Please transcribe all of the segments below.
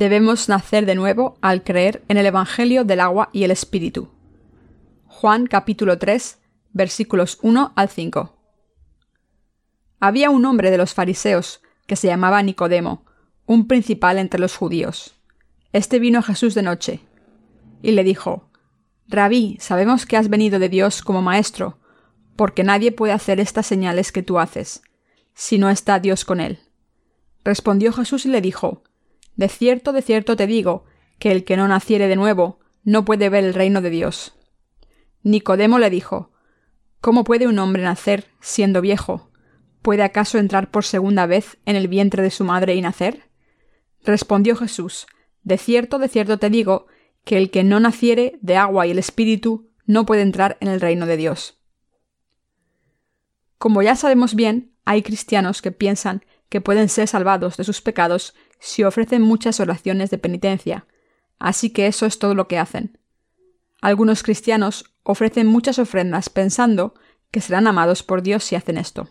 Debemos nacer de nuevo al creer en el Evangelio del agua y el Espíritu. Juan capítulo 3 versículos 1 al 5. Había un hombre de los fariseos que se llamaba Nicodemo, un principal entre los judíos. Este vino a Jesús de noche y le dijo, Rabí, sabemos que has venido de Dios como maestro, porque nadie puede hacer estas señales que tú haces, si no está Dios con él. Respondió Jesús y le dijo, De cierto, de cierto te digo, que el que no naciere de nuevo, no puede ver el reino de Dios. Nicodemo le dijo, ¿Cómo puede un hombre nacer siendo viejo? ¿Puede acaso entrar por segunda vez en el vientre de su madre y nacer? Respondió Jesús, De cierto, de cierto te digo, que el que no naciere de agua y el Espíritu no puede entrar en el reino de Dios. Como ya sabemos bien, hay cristianos que piensan que pueden ser salvados de sus pecados si ofrecen muchas oraciones de penitencia, así que eso es todo lo que hacen. Algunos cristianos ofrecen muchas ofrendas pensando que serán amados por Dios si hacen esto.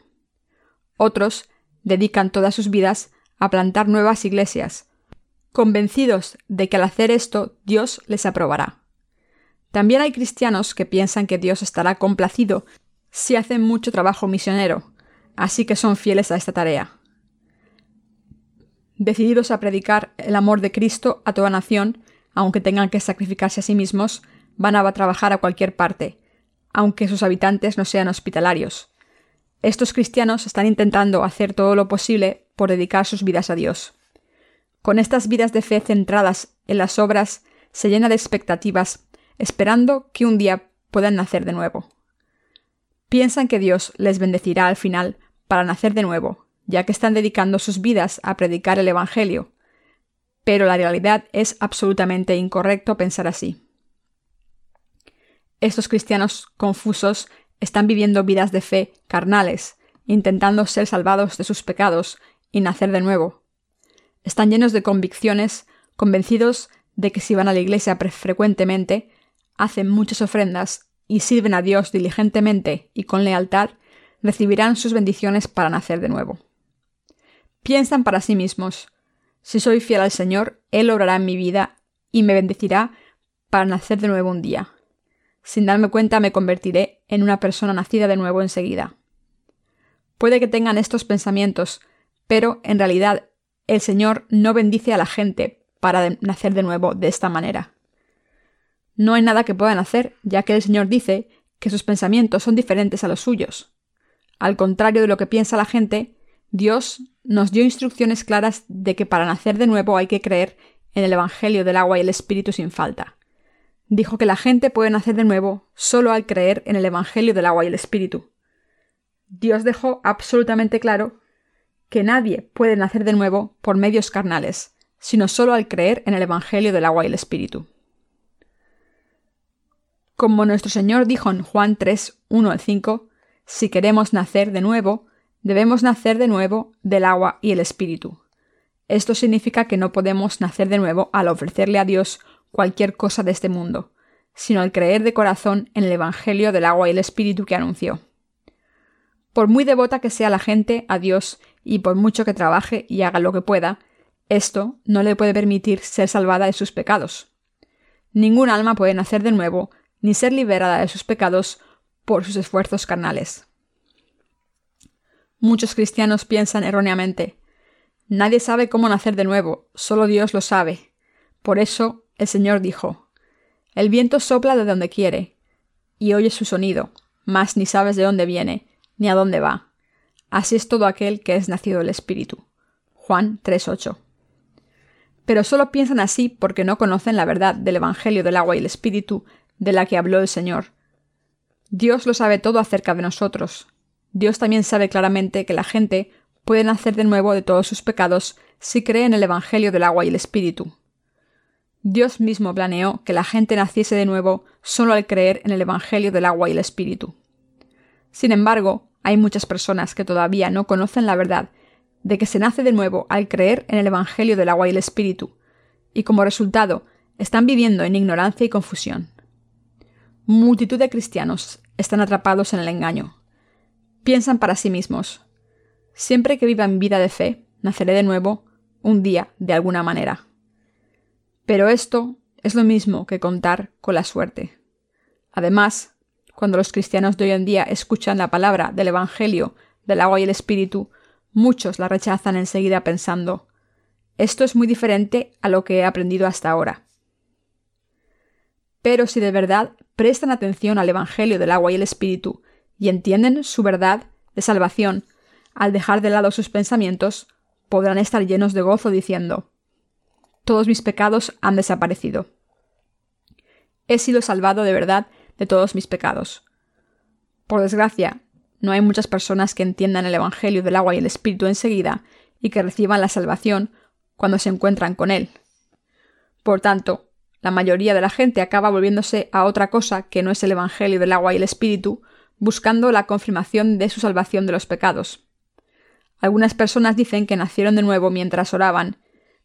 Otros dedican todas sus vidas a plantar nuevas iglesias, convencidos de que al hacer esto Dios les aprobará. También hay cristianos que piensan que Dios estará complacido si hacen mucho trabajo misionero, así que son fieles a esta tarea. Decididos a predicar el amor de Cristo a toda nación, aunque tengan que sacrificarse a sí mismos, van a trabajar a cualquier parte, aunque sus habitantes no sean hospitalarios. Estos cristianos están intentando hacer todo lo posible por dedicar sus vidas a Dios. Con estas vidas de fe centradas en las obras, se llena de expectativas, esperando que un día puedan nacer de nuevo. Piensan que Dios les bendecirá al final para nacer de nuevo, ya que están dedicando sus vidas a predicar el Evangelio. Pero la realidad es absolutamente incorrecto pensar así. Estos cristianos confusos están viviendo vidas de fe carnales, intentando ser salvados de sus pecados y nacer de nuevo. Están llenos de convicciones, convencidos de que si van a la iglesia frecuentemente, hacen muchas ofrendas y sirven a Dios diligentemente y con lealtad, recibirán sus bendiciones para nacer de nuevo. Piensan para sí mismos, si soy fiel al Señor, Él obrará en mi vida y me bendecirá para nacer de nuevo un día. Sin darme cuenta me convertiré en una persona nacida de nuevo enseguida. Puede que tengan estos pensamientos, pero en realidad el Señor no bendice a la gente para nacer de nuevo de esta manera. No hay nada que puedan hacer, ya que el Señor dice que sus pensamientos son diferentes a los suyos. Al contrario de lo que piensa la gente, Dios nos dio instrucciones claras de que para nacer de nuevo hay que creer en el Evangelio del agua y el Espíritu sin falta. Dijo que la gente puede nacer de nuevo solo al creer en el Evangelio del agua y el Espíritu. Dios dejó absolutamente claro que nadie puede nacer de nuevo por medios carnales, sino solo al creer en el Evangelio del agua y el Espíritu. Como nuestro Señor dijo en Juan 3, 1 al 5, si queremos nacer de nuevo, debemos nacer de nuevo del agua y el Espíritu. Esto significa que no podemos nacer de nuevo al ofrecerle a Dios cualquier cosa de este mundo, sino al creer de corazón en el Evangelio del agua y el Espíritu que anunció. Por muy devota que sea la gente a Dios y por mucho que trabaje y haga lo que pueda, esto no le puede permitir ser salvada de sus pecados. Ningún alma puede nacer de nuevo ni ser liberada de sus pecados por sus esfuerzos carnales. Muchos cristianos piensan erróneamente Nadie sabe cómo nacer de nuevo, solo Dios lo sabe. Por eso el Señor dijo El viento sopla de donde quiere, y oyes su sonido, mas ni sabes de dónde viene, ni a dónde va. Así es todo aquel que es nacido del Espíritu. Juan 3.8. Pero solo piensan así porque no conocen la verdad del Evangelio del agua y el Espíritu de la que habló el Señor. Dios lo sabe todo acerca de nosotros. Dios también sabe claramente que la gente puede nacer de nuevo de todos sus pecados si cree en el Evangelio del agua y el Espíritu. Dios mismo planeó que la gente naciese de nuevo solo al creer en el Evangelio del agua y el Espíritu. Sin embargo, hay muchas personas que todavía no conocen la verdad de que se nace de nuevo al creer en el Evangelio del agua y el Espíritu, y como resultado están viviendo en ignorancia y confusión. Multitud de cristianos están atrapados en el engaño. Piensan para sí mismos. Siempre que viva mi vida de fe, naceré de nuevo, un día, de alguna manera. Pero esto es lo mismo que contar con la suerte. Además, cuando los cristianos de hoy en día escuchan la palabra del Evangelio del agua y el Espíritu, muchos la rechazan enseguida pensando esto es muy diferente a lo que he aprendido hasta ahora. Pero si de verdad prestan atención al Evangelio del agua y el Espíritu y entienden su verdad de salvación, al dejar de lado sus pensamientos, podrán estar llenos de gozo diciendo Todos mis pecados han desaparecido. He sido salvado de verdad de todos mis pecados. Por desgracia, no hay muchas personas que entiendan el Evangelio del agua y el Espíritu enseguida y que reciban la salvación cuando se encuentran con él. Por tanto, la mayoría de la gente acaba volviéndose a otra cosa que no es el Evangelio del agua y el Espíritu, buscando la confirmación de su salvación de los pecados. Algunas personas dicen que nacieron de nuevo mientras oraban,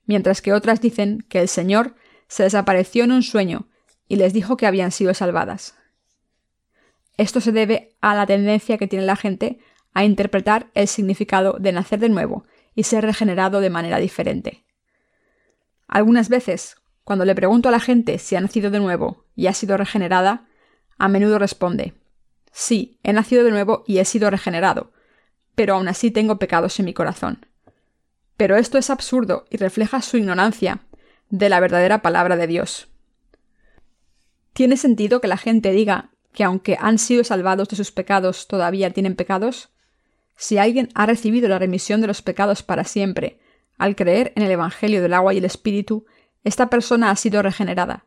mientras que otras dicen que el Señor se desapareció en un sueño y les dijo que habían sido salvadas. Esto se debe a la tendencia que tiene la gente a interpretar el significado de nacer de nuevo y ser regenerado de manera diferente. Algunas veces, cuando le pregunto a la gente si ha nacido de nuevo y ha sido regenerada, a menudo responde Sí, he nacido de nuevo y he sido regenerado, pero aún así tengo pecados en mi corazón. Pero esto es absurdo y refleja su ignorancia de la verdadera palabra de Dios. ¿Tiene sentido que la gente diga que aunque han sido salvados de sus pecados todavía tienen pecados? Si alguien ha recibido la remisión de los pecados para siempre, al creer en el Evangelio del agua y el Espíritu, esta persona ha sido regenerada.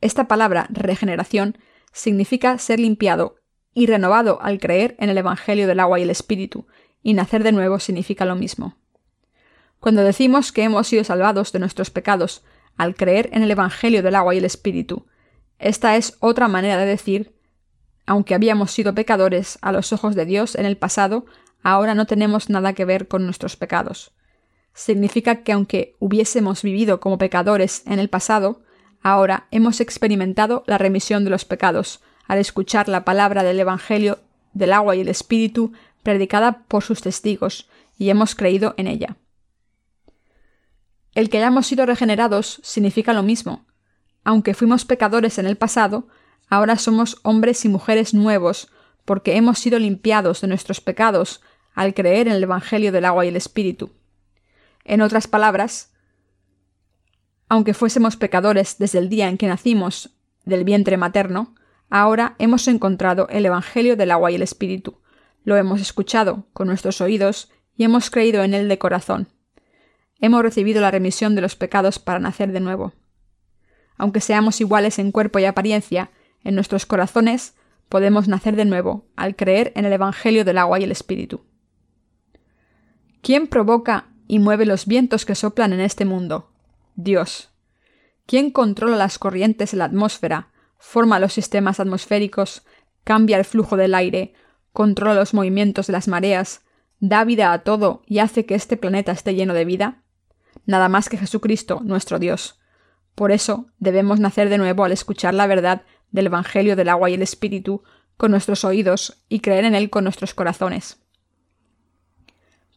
Esta palabra regeneración significa ser limpiado y renovado al creer en el Evangelio del agua y el Espíritu, y nacer de nuevo significa lo mismo. Cuando decimos que hemos sido salvados de nuestros pecados al creer en el Evangelio del agua y el Espíritu, esta es otra manera de decir, aunque habíamos sido pecadores a los ojos de Dios en el pasado, ahora no tenemos nada que ver con nuestros pecados significa que aunque hubiésemos vivido como pecadores en el pasado, ahora hemos experimentado la remisión de los pecados al escuchar la palabra del Evangelio del agua y el Espíritu predicada por sus testigos, y hemos creído en ella. El que hayamos sido regenerados significa lo mismo. Aunque fuimos pecadores en el pasado, ahora somos hombres y mujeres nuevos, porque hemos sido limpiados de nuestros pecados al creer en el Evangelio del agua y el Espíritu. En otras palabras, aunque fuésemos pecadores desde el día en que nacimos del vientre materno, ahora hemos encontrado el Evangelio del agua y el Espíritu, lo hemos escuchado con nuestros oídos y hemos creído en él de corazón. Hemos recibido la remisión de los pecados para nacer de nuevo. Aunque seamos iguales en cuerpo y apariencia, en nuestros corazones podemos nacer de nuevo al creer en el Evangelio del agua y el Espíritu. ¿Quién provoca y mueve los vientos que soplan en este mundo. Dios. ¿Quién controla las corrientes en la atmósfera, forma los sistemas atmosféricos, cambia el flujo del aire, controla los movimientos de las mareas, da vida a todo y hace que este planeta esté lleno de vida? Nada más que Jesucristo, nuestro Dios. Por eso debemos nacer de nuevo al escuchar la verdad del Evangelio del agua y el Espíritu con nuestros oídos y creer en él con nuestros corazones.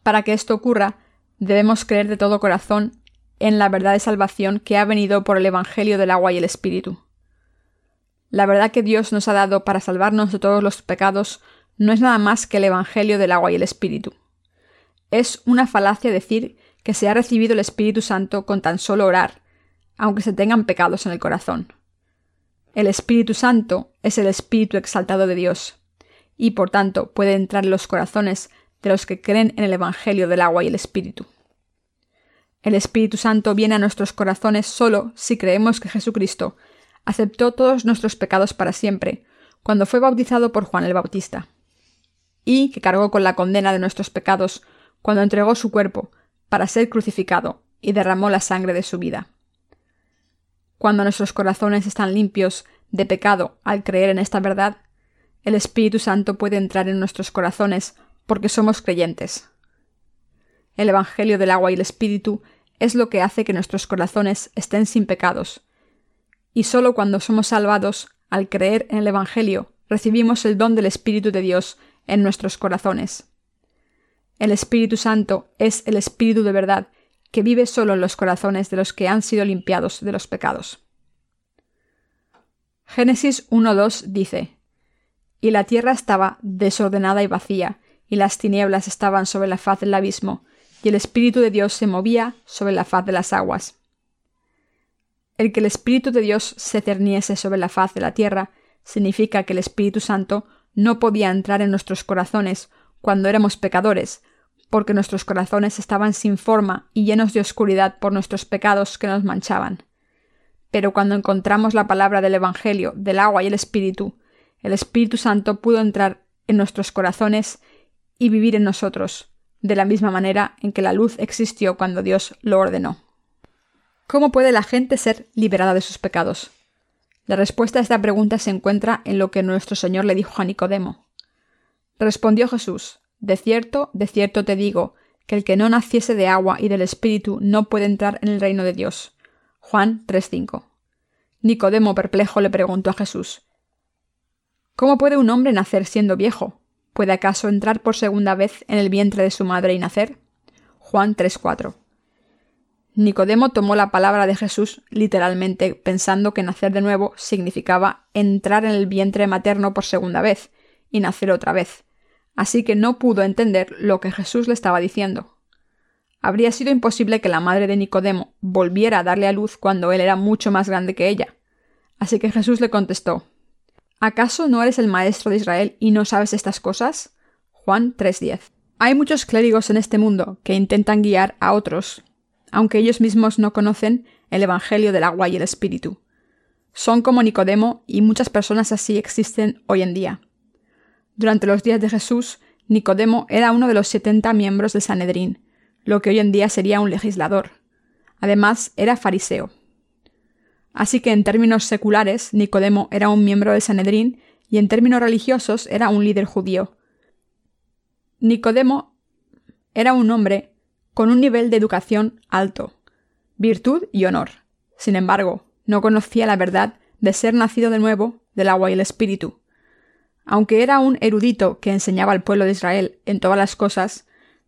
Para que esto ocurra, debemos creer de todo corazón en la verdad de salvación que ha venido por el Evangelio del agua y el Espíritu. La verdad que Dios nos ha dado para salvarnos de todos los pecados no es nada más que el Evangelio del agua y el Espíritu. Es una falacia decir que se ha recibido el Espíritu Santo con tan solo orar, aunque se tengan pecados en el corazón. El Espíritu Santo es el Espíritu exaltado de Dios, y por tanto puede entrar en los corazones de los que creen en el Evangelio del agua y el Espíritu. El Espíritu Santo viene a nuestros corazones solo si creemos que Jesucristo aceptó todos nuestros pecados para siempre, cuando fue bautizado por Juan el Bautista, y que cargó con la condena de nuestros pecados cuando entregó su cuerpo para ser crucificado y derramó la sangre de su vida. Cuando nuestros corazones están limpios de pecado al creer en esta verdad, el Espíritu Santo puede entrar en nuestros corazones porque somos creyentes. El Evangelio del agua y el Espíritu es lo que hace que nuestros corazones estén sin pecados. Y solo cuando somos salvados, al creer en el Evangelio, recibimos el don del Espíritu de Dios en nuestros corazones. El Espíritu Santo es el Espíritu de verdad que vive solo en los corazones de los que han sido limpiados de los pecados. Génesis 1.2 dice, Y la tierra estaba desordenada y vacía, y las tinieblas estaban sobre la faz del abismo, y el Espíritu de Dios se movía sobre la faz de las aguas. El que el Espíritu de Dios se cerniese sobre la faz de la tierra significa que el Espíritu Santo no podía entrar en nuestros corazones cuando éramos pecadores, porque nuestros corazones estaban sin forma y llenos de oscuridad por nuestros pecados que nos manchaban. Pero cuando encontramos la palabra del Evangelio, del agua y el Espíritu, el Espíritu Santo pudo entrar en nuestros corazones y vivir en nosotros, de la misma manera en que la luz existió cuando Dios lo ordenó. ¿Cómo puede la gente ser liberada de sus pecados? La respuesta a esta pregunta se encuentra en lo que nuestro Señor le dijo a Nicodemo. Respondió Jesús, De cierto, de cierto te digo, que el que no naciese de agua y del Espíritu no puede entrar en el reino de Dios. Juan 3:5. Nicodemo perplejo le preguntó a Jesús, ¿Cómo puede un hombre nacer siendo viejo? ¿Puede acaso entrar por segunda vez en el vientre de su madre y nacer? Juan 3:4. Nicodemo tomó la palabra de Jesús literalmente, pensando que nacer de nuevo significaba entrar en el vientre materno por segunda vez y nacer otra vez, así que no pudo entender lo que Jesús le estaba diciendo. Habría sido imposible que la madre de Nicodemo volviera a darle a luz cuando él era mucho más grande que ella. Así que Jesús le contestó ¿Acaso no eres el maestro de Israel y no sabes estas cosas? Juan 3:10. Hay muchos clérigos en este mundo que intentan guiar a otros aunque ellos mismos no conocen el Evangelio del agua y el Espíritu. Son como Nicodemo y muchas personas así existen hoy en día. Durante los días de Jesús, Nicodemo era uno de los setenta miembros del Sanedrín, lo que hoy en día sería un legislador. Además, era fariseo. Así que en términos seculares, Nicodemo era un miembro del Sanedrín y en términos religiosos era un líder judío. Nicodemo era un hombre con un nivel de educación alto, virtud y honor. Sin embargo, no conocía la verdad de ser nacido de nuevo del agua y el espíritu. Aunque era un erudito que enseñaba al pueblo de Israel en todas las cosas,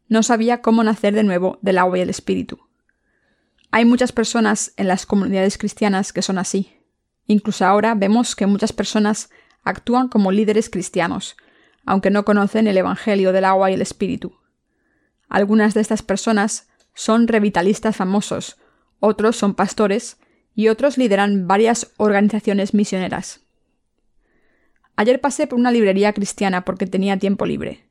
no sabía cómo nacer de nuevo del agua y el espíritu. Hay muchas personas en las comunidades cristianas que son así. Incluso ahora vemos que muchas personas actúan como líderes cristianos, aunque no conocen el Evangelio del agua y el Espíritu. Algunas de estas personas son revitalistas famosos, otros son pastores y otros lideran varias organizaciones misioneras. Ayer pasé por una librería cristiana porque tenía tiempo libre.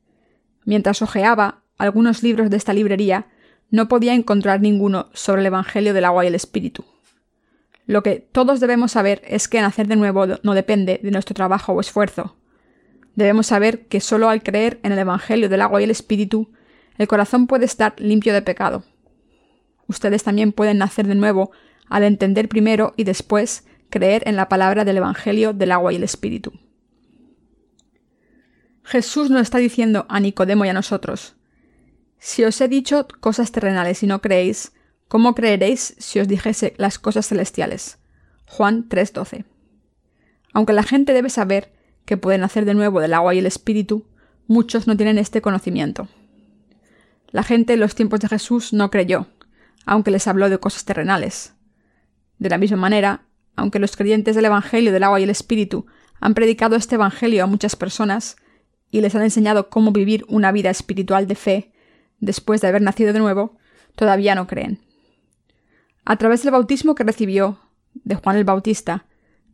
Mientras hojeaba algunos libros de esta librería, no podía encontrar ninguno sobre el Evangelio del agua y el Espíritu. Lo que todos debemos saber es que nacer de nuevo no depende de nuestro trabajo o esfuerzo. Debemos saber que solo al creer en el Evangelio del agua y el Espíritu el corazón puede estar limpio de pecado. Ustedes también pueden nacer de nuevo al entender primero y después creer en la palabra del Evangelio del agua y el Espíritu. Jesús nos está diciendo a Nicodemo y a nosotros, si os he dicho cosas terrenales y no creéis, ¿cómo creeréis si os dijese las cosas celestiales? Juan 3:12. Aunque la gente debe saber que pueden nacer de nuevo del agua y el Espíritu, muchos no tienen este conocimiento. La gente en los tiempos de Jesús no creyó, aunque les habló de cosas terrenales. De la misma manera, aunque los creyentes del Evangelio del agua y el Espíritu han predicado este Evangelio a muchas personas y les han enseñado cómo vivir una vida espiritual de fe después de haber nacido de nuevo, todavía no creen. A través del bautismo que recibió de Juan el Bautista,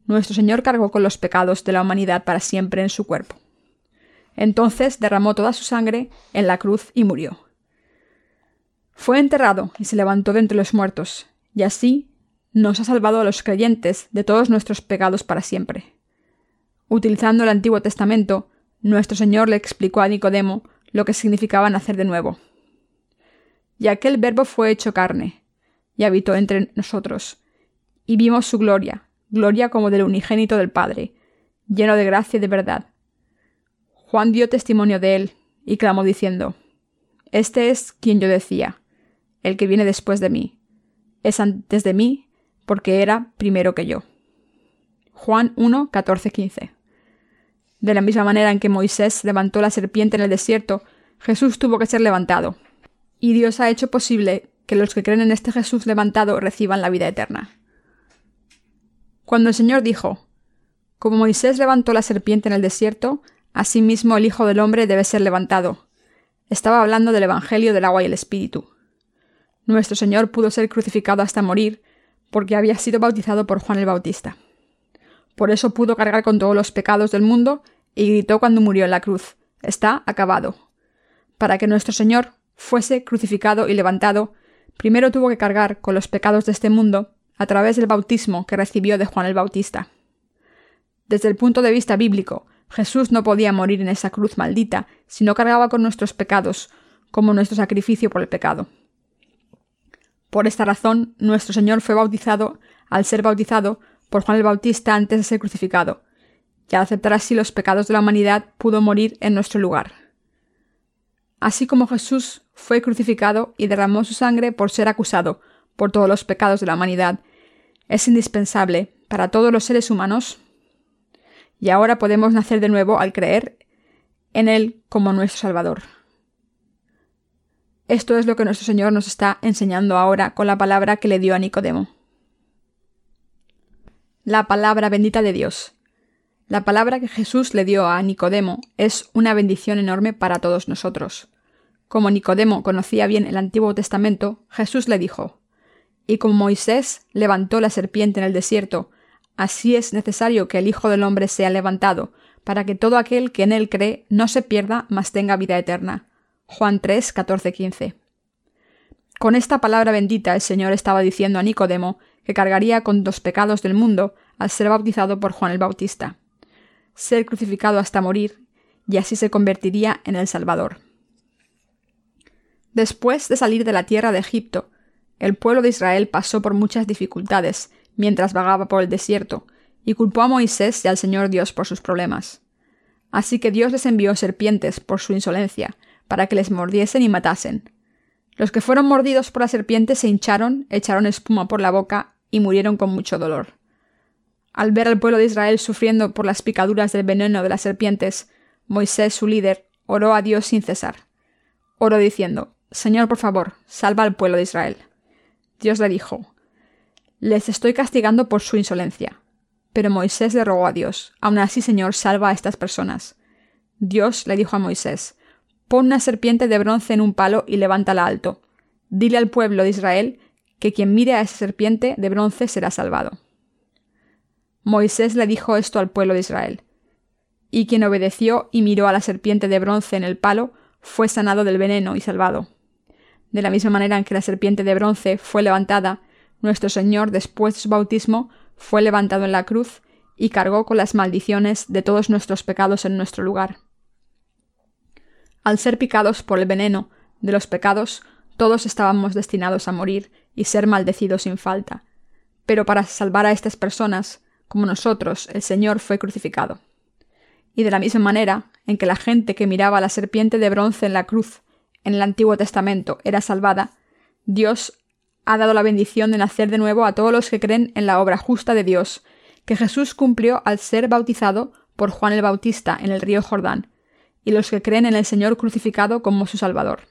nuestro Señor cargó con los pecados de la humanidad para siempre en su cuerpo. Entonces derramó toda su sangre en la cruz y murió. Fue enterrado y se levantó de entre los muertos, y así nos ha salvado a los creyentes de todos nuestros pecados para siempre. Utilizando el Antiguo Testamento, nuestro Señor le explicó a Nicodemo lo que significaba nacer de nuevo. Y aquel verbo fue hecho carne, y habitó entre nosotros, y vimos su gloria, gloria como del unigénito del Padre, lleno de gracia y de verdad. Juan dio testimonio de él, y clamó diciendo, Este es quien yo decía, el que viene después de mí. Es antes de mí, porque era primero que yo. Juan 1, 14, 15. De la misma manera en que Moisés levantó la serpiente en el desierto, Jesús tuvo que ser levantado. Y Dios ha hecho posible que los que creen en este Jesús levantado reciban la vida eterna. Cuando el Señor dijo, Como Moisés levantó la serpiente en el desierto, asimismo el Hijo del Hombre debe ser levantado. Estaba hablando del Evangelio del agua y el Espíritu. Nuestro Señor pudo ser crucificado hasta morir porque había sido bautizado por Juan el Bautista. Por eso pudo cargar con todos los pecados del mundo y gritó cuando murió en la cruz, Está acabado. Para que nuestro Señor fuese crucificado y levantado, primero tuvo que cargar con los pecados de este mundo a través del bautismo que recibió de Juan el Bautista. Desde el punto de vista bíblico, Jesús no podía morir en esa cruz maldita si no cargaba con nuestros pecados, como nuestro sacrificio por el pecado. Por esta razón, nuestro Señor fue bautizado al ser bautizado por Juan el Bautista antes de ser crucificado, y al aceptar así los pecados de la humanidad pudo morir en nuestro lugar. Así como Jesús fue crucificado y derramó su sangre por ser acusado por todos los pecados de la humanidad, es indispensable para todos los seres humanos, y ahora podemos nacer de nuevo al creer en Él como nuestro Salvador. Esto es lo que nuestro Señor nos está enseñando ahora con la palabra que le dio a Nicodemo. La palabra bendita de Dios. La palabra que Jesús le dio a Nicodemo es una bendición enorme para todos nosotros. Como Nicodemo conocía bien el Antiguo Testamento, Jesús le dijo, Y como Moisés levantó la serpiente en el desierto, así es necesario que el Hijo del Hombre sea levantado, para que todo aquel que en él cree no se pierda, mas tenga vida eterna. Juan 3, 14, 15. Con esta palabra bendita el Señor estaba diciendo a Nicodemo que cargaría con los pecados del mundo al ser bautizado por Juan el Bautista, ser crucificado hasta morir, y así se convertiría en el Salvador. Después de salir de la tierra de Egipto, el pueblo de Israel pasó por muchas dificultades mientras vagaba por el desierto, y culpó a Moisés y al Señor Dios por sus problemas. Así que Dios les envió serpientes por su insolencia, para que les mordiesen y matasen. Los que fueron mordidos por la serpiente se hincharon, echaron espuma por la boca y murieron con mucho dolor. Al ver al pueblo de Israel sufriendo por las picaduras del veneno de las serpientes, Moisés, su líder, oró a Dios sin cesar. Oró diciendo, Señor, por favor, salva al pueblo de Israel. Dios le dijo, Les estoy castigando por su insolencia. Pero Moisés le rogó a Dios, Aún así, Señor, salva a estas personas. Dios le dijo a Moisés, Pon una serpiente de bronce en un palo y levántala alto. Dile al pueblo de Israel que quien mire a esa serpiente de bronce será salvado. Moisés le dijo esto al pueblo de Israel. Y quien obedeció y miró a la serpiente de bronce en el palo, fue sanado del veneno y salvado. De la misma manera en que la serpiente de bronce fue levantada, nuestro Señor, después de su bautismo, fue levantado en la cruz y cargó con las maldiciones de todos nuestros pecados en nuestro lugar. Al ser picados por el veneno de los pecados, todos estábamos destinados a morir y ser maldecidos sin falta. Pero para salvar a estas personas, como nosotros, el Señor fue crucificado. Y de la misma manera en que la gente que miraba la serpiente de bronce en la cruz en el Antiguo Testamento era salvada, Dios ha dado la bendición de nacer de nuevo a todos los que creen en la obra justa de Dios, que Jesús cumplió al ser bautizado por Juan el Bautista en el río Jordán, y los que creen en el Señor crucificado como su Salvador.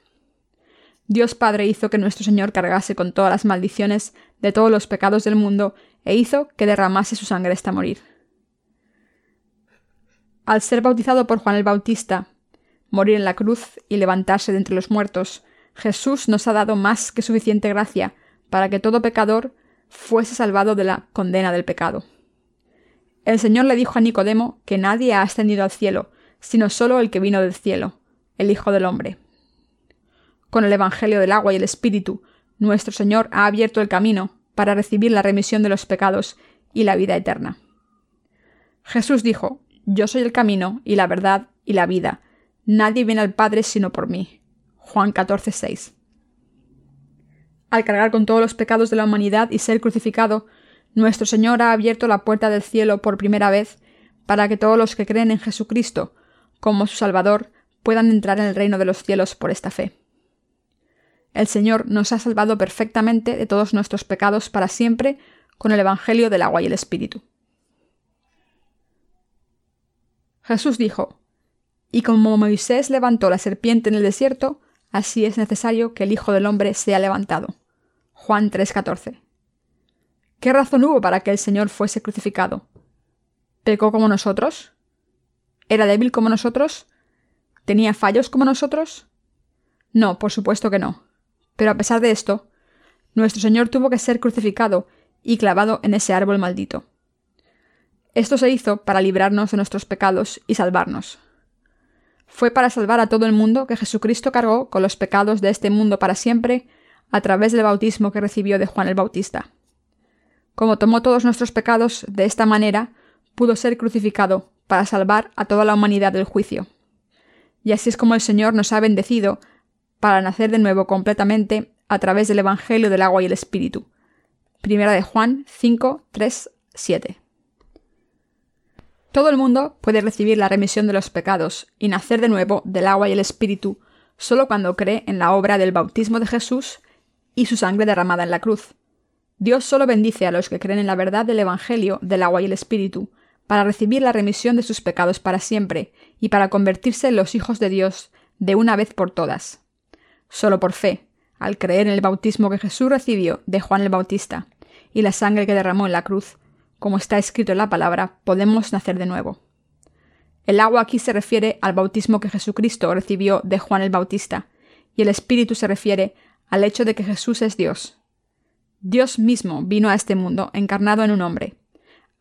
Dios Padre hizo que nuestro Señor cargase con todas las maldiciones de todos los pecados del mundo e hizo que derramase su sangre hasta morir. Al ser bautizado por Juan el Bautista, morir en la cruz y levantarse de entre los muertos, Jesús nos ha dado más que suficiente gracia para que todo pecador fuese salvado de la condena del pecado. El Señor le dijo a Nicodemo que nadie ha ascendido al cielo, sino solo el que vino del cielo, el Hijo del Hombre. Con el Evangelio del agua y el Espíritu, nuestro Señor ha abierto el camino para recibir la remisión de los pecados y la vida eterna. Jesús dijo, Yo soy el camino y la verdad y la vida. Nadie viene al Padre sino por mí. Juan 14, 6. Al cargar con todos los pecados de la humanidad y ser crucificado, nuestro Señor ha abierto la puerta del cielo por primera vez para que todos los que creen en Jesucristo como su Salvador puedan entrar en el reino de los cielos por esta fe el Señor nos ha salvado perfectamente de todos nuestros pecados para siempre con el Evangelio del agua y el Espíritu. Jesús dijo, Y como Moisés levantó la serpiente en el desierto, así es necesario que el Hijo del Hombre sea levantado. Juan 3:14. ¿Qué razón hubo para que el Señor fuese crucificado? ¿Pecó como nosotros? ¿Era débil como nosotros? ¿Tenía fallos como nosotros? No, por supuesto que no. Pero a pesar de esto, nuestro Señor tuvo que ser crucificado y clavado en ese árbol maldito. Esto se hizo para librarnos de nuestros pecados y salvarnos. Fue para salvar a todo el mundo que Jesucristo cargó con los pecados de este mundo para siempre a través del bautismo que recibió de Juan el Bautista. Como tomó todos nuestros pecados de esta manera, pudo ser crucificado para salvar a toda la humanidad del juicio. Y así es como el Señor nos ha bendecido para nacer de nuevo completamente a través del Evangelio del agua y el Espíritu. Primera de Juan 5, 3, 7. Todo el mundo puede recibir la remisión de los pecados y nacer de nuevo del agua y el Espíritu solo cuando cree en la obra del bautismo de Jesús y su sangre derramada en la cruz. Dios solo bendice a los que creen en la verdad del Evangelio del agua y el Espíritu, para recibir la remisión de sus pecados para siempre y para convertirse en los hijos de Dios de una vez por todas. Solo por fe, al creer en el bautismo que Jesús recibió de Juan el Bautista y la sangre que derramó en la cruz, como está escrito en la palabra, podemos nacer de nuevo. El agua aquí se refiere al bautismo que Jesucristo recibió de Juan el Bautista, y el Espíritu se refiere al hecho de que Jesús es Dios. Dios mismo vino a este mundo encarnado en un hombre,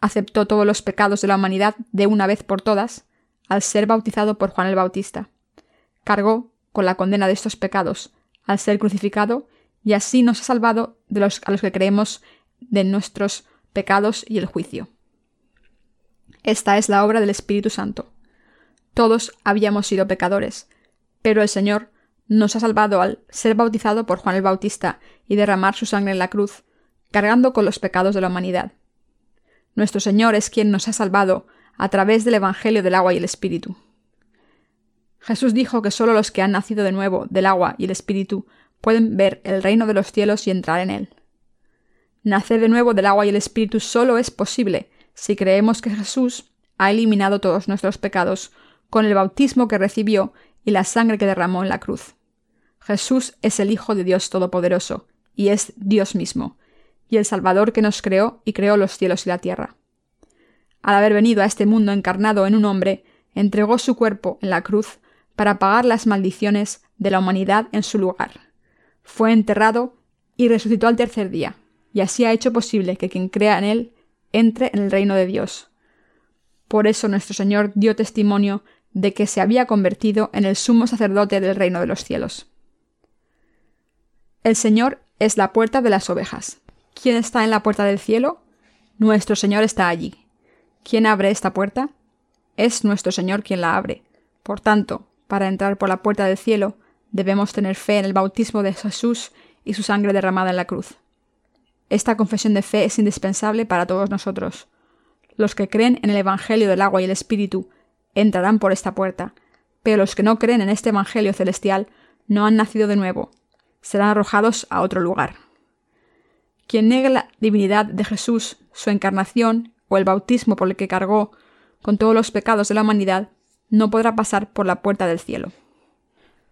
aceptó todos los pecados de la humanidad de una vez por todas, al ser bautizado por Juan el Bautista. Cargó con la condena de estos pecados, al ser crucificado, y así nos ha salvado de los a los que creemos de nuestros pecados y el juicio. Esta es la obra del Espíritu Santo. Todos habíamos sido pecadores, pero el Señor nos ha salvado al ser bautizado por Juan el Bautista y derramar su sangre en la cruz, cargando con los pecados de la humanidad. Nuestro Señor es quien nos ha salvado a través del Evangelio del agua y el Espíritu. Jesús dijo que solo los que han nacido de nuevo del agua y el Espíritu pueden ver el reino de los cielos y entrar en él. Nacer de nuevo del agua y el Espíritu solo es posible si creemos que Jesús ha eliminado todos nuestros pecados con el bautismo que recibió y la sangre que derramó en la cruz. Jesús es el Hijo de Dios Todopoderoso, y es Dios mismo, y el Salvador que nos creó y creó los cielos y la tierra. Al haber venido a este mundo encarnado en un hombre, entregó su cuerpo en la cruz para pagar las maldiciones de la humanidad en su lugar. Fue enterrado y resucitó al tercer día, y así ha hecho posible que quien crea en él entre en el reino de Dios. Por eso nuestro Señor dio testimonio de que se había convertido en el sumo sacerdote del reino de los cielos. El Señor es la puerta de las ovejas. ¿Quién está en la puerta del cielo? Nuestro Señor está allí. ¿Quién abre esta puerta? Es nuestro Señor quien la abre. Por tanto, para entrar por la puerta del cielo, debemos tener fe en el bautismo de Jesús y su sangre derramada en la cruz. Esta confesión de fe es indispensable para todos nosotros. Los que creen en el Evangelio del agua y el Espíritu entrarán por esta puerta, pero los que no creen en este Evangelio celestial no han nacido de nuevo, serán arrojados a otro lugar. Quien niegue la divinidad de Jesús, su encarnación o el bautismo por el que cargó con todos los pecados de la humanidad, no podrá pasar por la puerta del cielo.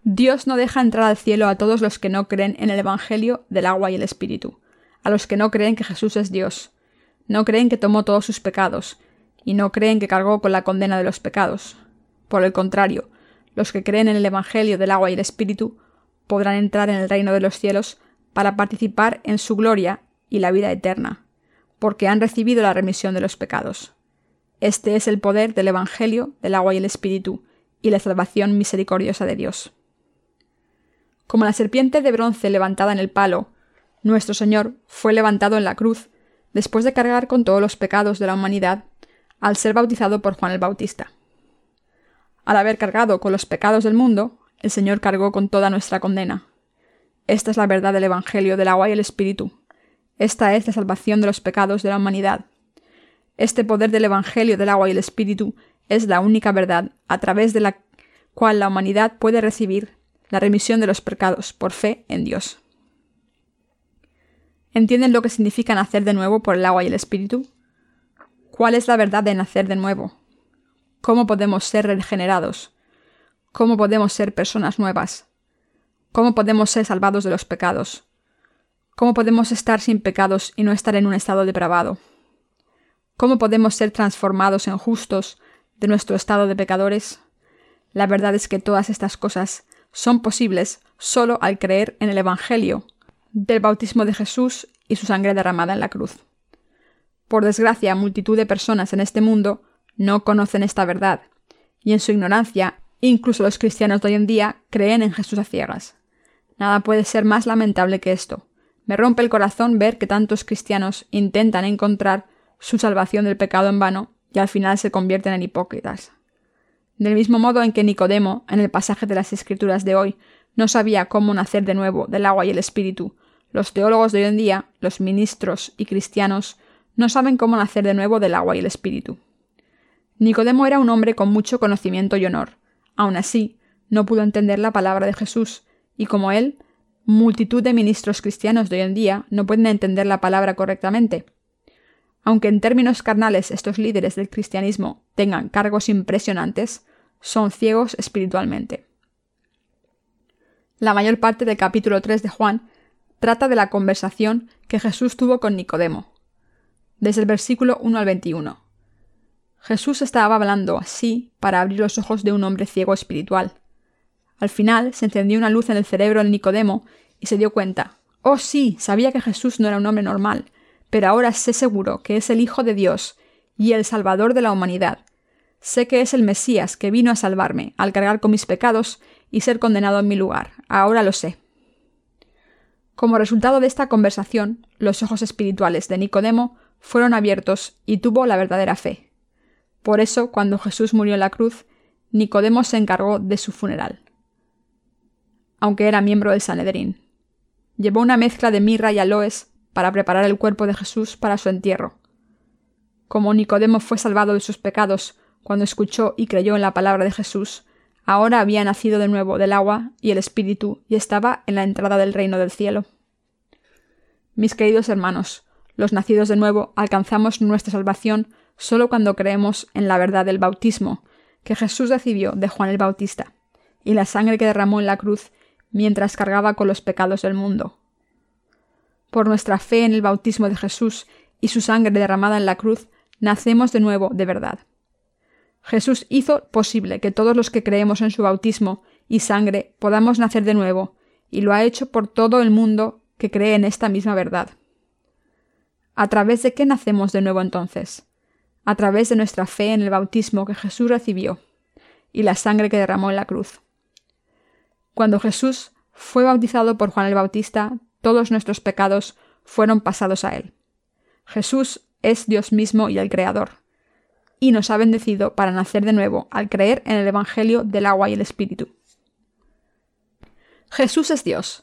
Dios no deja entrar al cielo a todos los que no creen en el Evangelio del agua y el Espíritu, a los que no creen que Jesús es Dios, no creen que tomó todos sus pecados, y no creen que cargó con la condena de los pecados. Por el contrario, los que creen en el Evangelio del agua y el Espíritu podrán entrar en el reino de los cielos para participar en su gloria y la vida eterna, porque han recibido la remisión de los pecados. Este es el poder del Evangelio del agua y el Espíritu, y la salvación misericordiosa de Dios. Como la serpiente de bronce levantada en el palo, nuestro Señor fue levantado en la cruz, después de cargar con todos los pecados de la humanidad, al ser bautizado por Juan el Bautista. Al haber cargado con los pecados del mundo, el Señor cargó con toda nuestra condena. Esta es la verdad del Evangelio del agua y el Espíritu. Esta es la salvación de los pecados de la humanidad. Este poder del Evangelio del agua y el Espíritu es la única verdad a través de la cual la humanidad puede recibir la remisión de los pecados por fe en Dios. ¿Entienden lo que significa nacer de nuevo por el agua y el Espíritu? ¿Cuál es la verdad de nacer de nuevo? ¿Cómo podemos ser regenerados? ¿Cómo podemos ser personas nuevas? ¿Cómo podemos ser salvados de los pecados? ¿Cómo podemos estar sin pecados y no estar en un estado depravado? ¿Cómo podemos ser transformados en justos de nuestro estado de pecadores? La verdad es que todas estas cosas son posibles solo al creer en el Evangelio del bautismo de Jesús y su sangre derramada en la cruz. Por desgracia, multitud de personas en este mundo no conocen esta verdad, y en su ignorancia, incluso los cristianos de hoy en día creen en Jesús a ciegas. Nada puede ser más lamentable que esto. Me rompe el corazón ver que tantos cristianos intentan encontrar su salvación del pecado en vano y al final se convierten en hipócritas. Del mismo modo en que Nicodemo, en el pasaje de las Escrituras de hoy, no sabía cómo nacer de nuevo del agua y el espíritu, los teólogos de hoy en día, los ministros y cristianos, no saben cómo nacer de nuevo del agua y el espíritu. Nicodemo era un hombre con mucho conocimiento y honor. Aun así, no pudo entender la palabra de Jesús, y como él, multitud de ministros cristianos de hoy en día no pueden entender la palabra correctamente. Aunque en términos carnales estos líderes del cristianismo tengan cargos impresionantes, son ciegos espiritualmente. La mayor parte del capítulo 3 de Juan trata de la conversación que Jesús tuvo con Nicodemo, desde el versículo 1 al 21. Jesús estaba hablando así para abrir los ojos de un hombre ciego espiritual. Al final se encendió una luz en el cerebro de Nicodemo y se dio cuenta. Oh sí, sabía que Jesús no era un hombre normal, pero ahora sé seguro que es el Hijo de Dios y el Salvador de la humanidad. Sé que es el Mesías que vino a salvarme, al cargar con mis pecados y ser condenado en mi lugar. Ahora lo sé. Como resultado de esta conversación, los ojos espirituales de Nicodemo fueron abiertos y tuvo la verdadera fe. Por eso, cuando Jesús murió en la cruz, Nicodemo se encargó de su funeral, aunque era miembro del Sanedrín. Llevó una mezcla de mirra y aloes para preparar el cuerpo de Jesús para su entierro. Como Nicodemo fue salvado de sus pecados cuando escuchó y creyó en la palabra de Jesús, ahora había nacido de nuevo del agua y el Espíritu y estaba en la entrada del reino del cielo. Mis queridos hermanos, los nacidos de nuevo alcanzamos nuestra salvación solo cuando creemos en la verdad del bautismo que Jesús recibió de Juan el Bautista, y la sangre que derramó en la cruz mientras cargaba con los pecados del mundo. Por nuestra fe en el bautismo de Jesús y su sangre derramada en la cruz, nacemos de nuevo de verdad. Jesús hizo posible que todos los que creemos en su bautismo y sangre podamos nacer de nuevo, y lo ha hecho por todo el mundo que cree en esta misma verdad. ¿A través de qué nacemos de nuevo entonces? a través de nuestra fe en el bautismo que Jesús recibió y la sangre que derramó en la cruz. Cuando Jesús fue bautizado por Juan el Bautista, todos nuestros pecados fueron pasados a él. Jesús es Dios mismo y el Creador, y nos ha bendecido para nacer de nuevo al creer en el Evangelio del agua y el Espíritu. Jesús es Dios.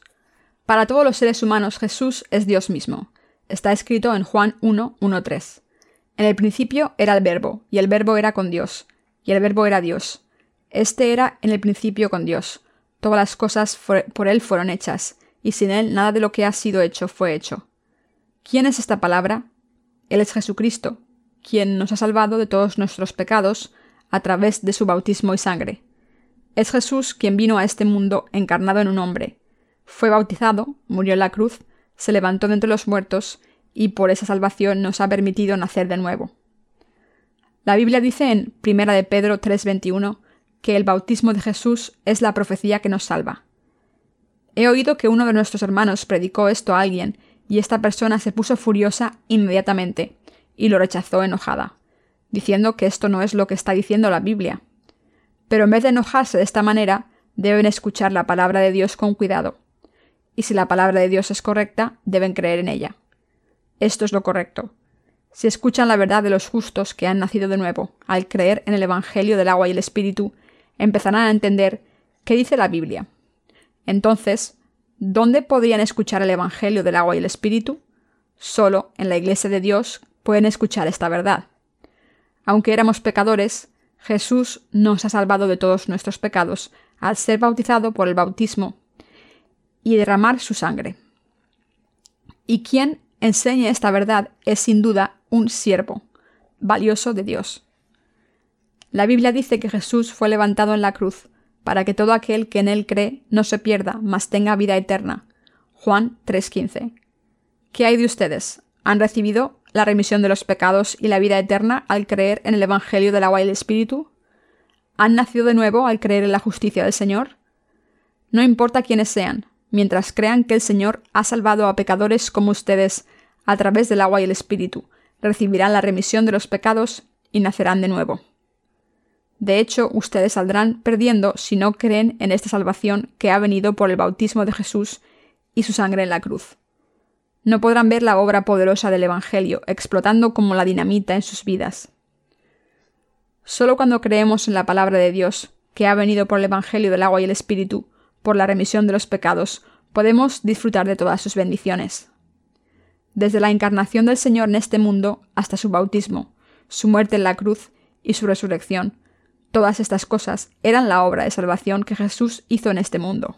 Para todos los seres humanos Jesús es Dios mismo. Está escrito en Juan 1, 1, 3. En el principio era el verbo, y el verbo era con Dios, y el verbo era Dios. Este era en el principio con Dios. Todas las cosas por él fueron hechas, y sin él nada de lo que ha sido hecho fue hecho. ¿Quién es esta palabra? Él es Jesucristo, quien nos ha salvado de todos nuestros pecados a través de su bautismo y sangre. Es Jesús quien vino a este mundo encarnado en un hombre. Fue bautizado, murió en la cruz, se levantó de entre los muertos y por esa salvación nos ha permitido nacer de nuevo. La Biblia dice en 1 de Pedro 3:21 que el bautismo de Jesús es la profecía que nos salva. He oído que uno de nuestros hermanos predicó esto a alguien y esta persona se puso furiosa inmediatamente y lo rechazó enojada, diciendo que esto no es lo que está diciendo la Biblia. Pero en vez de enojarse de esta manera, deben escuchar la palabra de Dios con cuidado. Y si la palabra de Dios es correcta, deben creer en ella. Esto es lo correcto. Si escuchan la verdad de los justos que han nacido de nuevo, al creer en el Evangelio del agua y el Espíritu, empezarán a entender qué dice la Biblia. Entonces, ¿dónde podrían escuchar el Evangelio del agua y el Espíritu? Solo en la Iglesia de Dios pueden escuchar esta verdad. Aunque éramos pecadores, Jesús nos ha salvado de todos nuestros pecados al ser bautizado por el bautismo y derramar su sangre. ¿Y quién enseñe esta verdad es sin duda un siervo, valioso de Dios. La Biblia dice que Jesús fue levantado en la cruz para que todo aquel que en él cree no se pierda, mas tenga vida eterna. Juan 3:15. ¿Qué hay de ustedes? ¿Han recibido la remisión de los pecados y la vida eterna al creer en el Evangelio del agua y el Espíritu? ¿Han nacido de nuevo al creer en la justicia del Señor? No importa quiénes sean, mientras crean que el Señor ha salvado a pecadores como ustedes a través del agua y el Espíritu, recibirán la remisión de los pecados y nacerán de nuevo. De hecho, ustedes saldrán perdiendo si no creen en esta salvación que ha venido por el bautismo de Jesús y su sangre en la cruz. No podrán ver la obra poderosa del Evangelio explotando como la dinamita en sus vidas. Solo cuando creemos en la palabra de Dios, que ha venido por el Evangelio del agua y el Espíritu, por la remisión de los pecados, podemos disfrutar de todas sus bendiciones. Desde la encarnación del Señor en este mundo hasta su bautismo, su muerte en la cruz y su resurrección, todas estas cosas eran la obra de salvación que Jesús hizo en este mundo.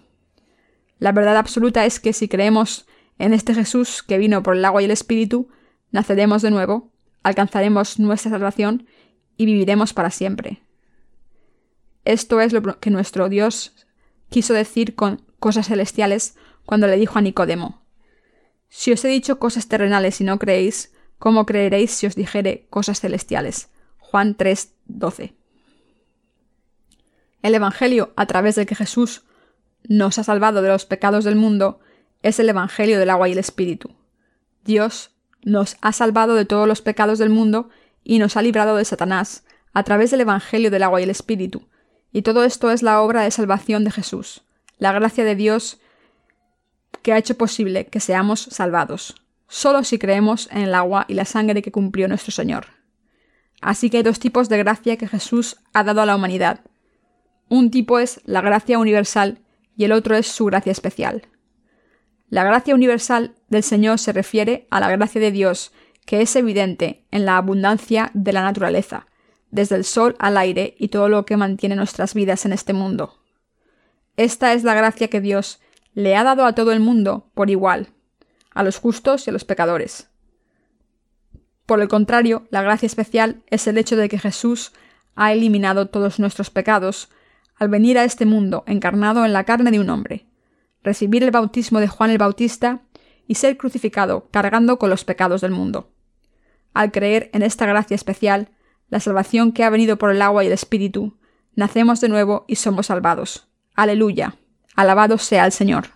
La verdad absoluta es que si creemos en este Jesús que vino por el agua y el Espíritu, naceremos de nuevo, alcanzaremos nuestra salvación y viviremos para siempre. Esto es lo que nuestro Dios quiso decir con cosas celestiales cuando le dijo a Nicodemo, Si os he dicho cosas terrenales y no creéis, ¿cómo creeréis si os dijere cosas celestiales? Juan 3, 12. El Evangelio, a través del que Jesús nos ha salvado de los pecados del mundo, es el Evangelio del agua y el Espíritu. Dios nos ha salvado de todos los pecados del mundo y nos ha librado de Satanás, a través del Evangelio del agua y el Espíritu, y todo esto es la obra de salvación de Jesús, la gracia de Dios que ha hecho posible que seamos salvados, solo si creemos en el agua y la sangre que cumplió nuestro Señor. Así que hay dos tipos de gracia que Jesús ha dado a la humanidad. Un tipo es la gracia universal y el otro es su gracia especial. La gracia universal del Señor se refiere a la gracia de Dios, que es evidente en la abundancia de la naturaleza, desde el sol al aire y todo lo que mantiene nuestras vidas en este mundo. Esta es la gracia que Dios le ha dado a todo el mundo por igual, a los justos y a los pecadores. Por el contrario, la gracia especial es el hecho de que Jesús ha eliminado todos nuestros pecados al venir a este mundo encarnado en la carne de un hombre, recibir el bautismo de Juan el Bautista y ser crucificado cargando con los pecados del mundo. Al creer en esta gracia especial, la salvación que ha venido por el agua y el Espíritu, nacemos de nuevo y somos salvados. Aleluya. Alabado sea el Señor.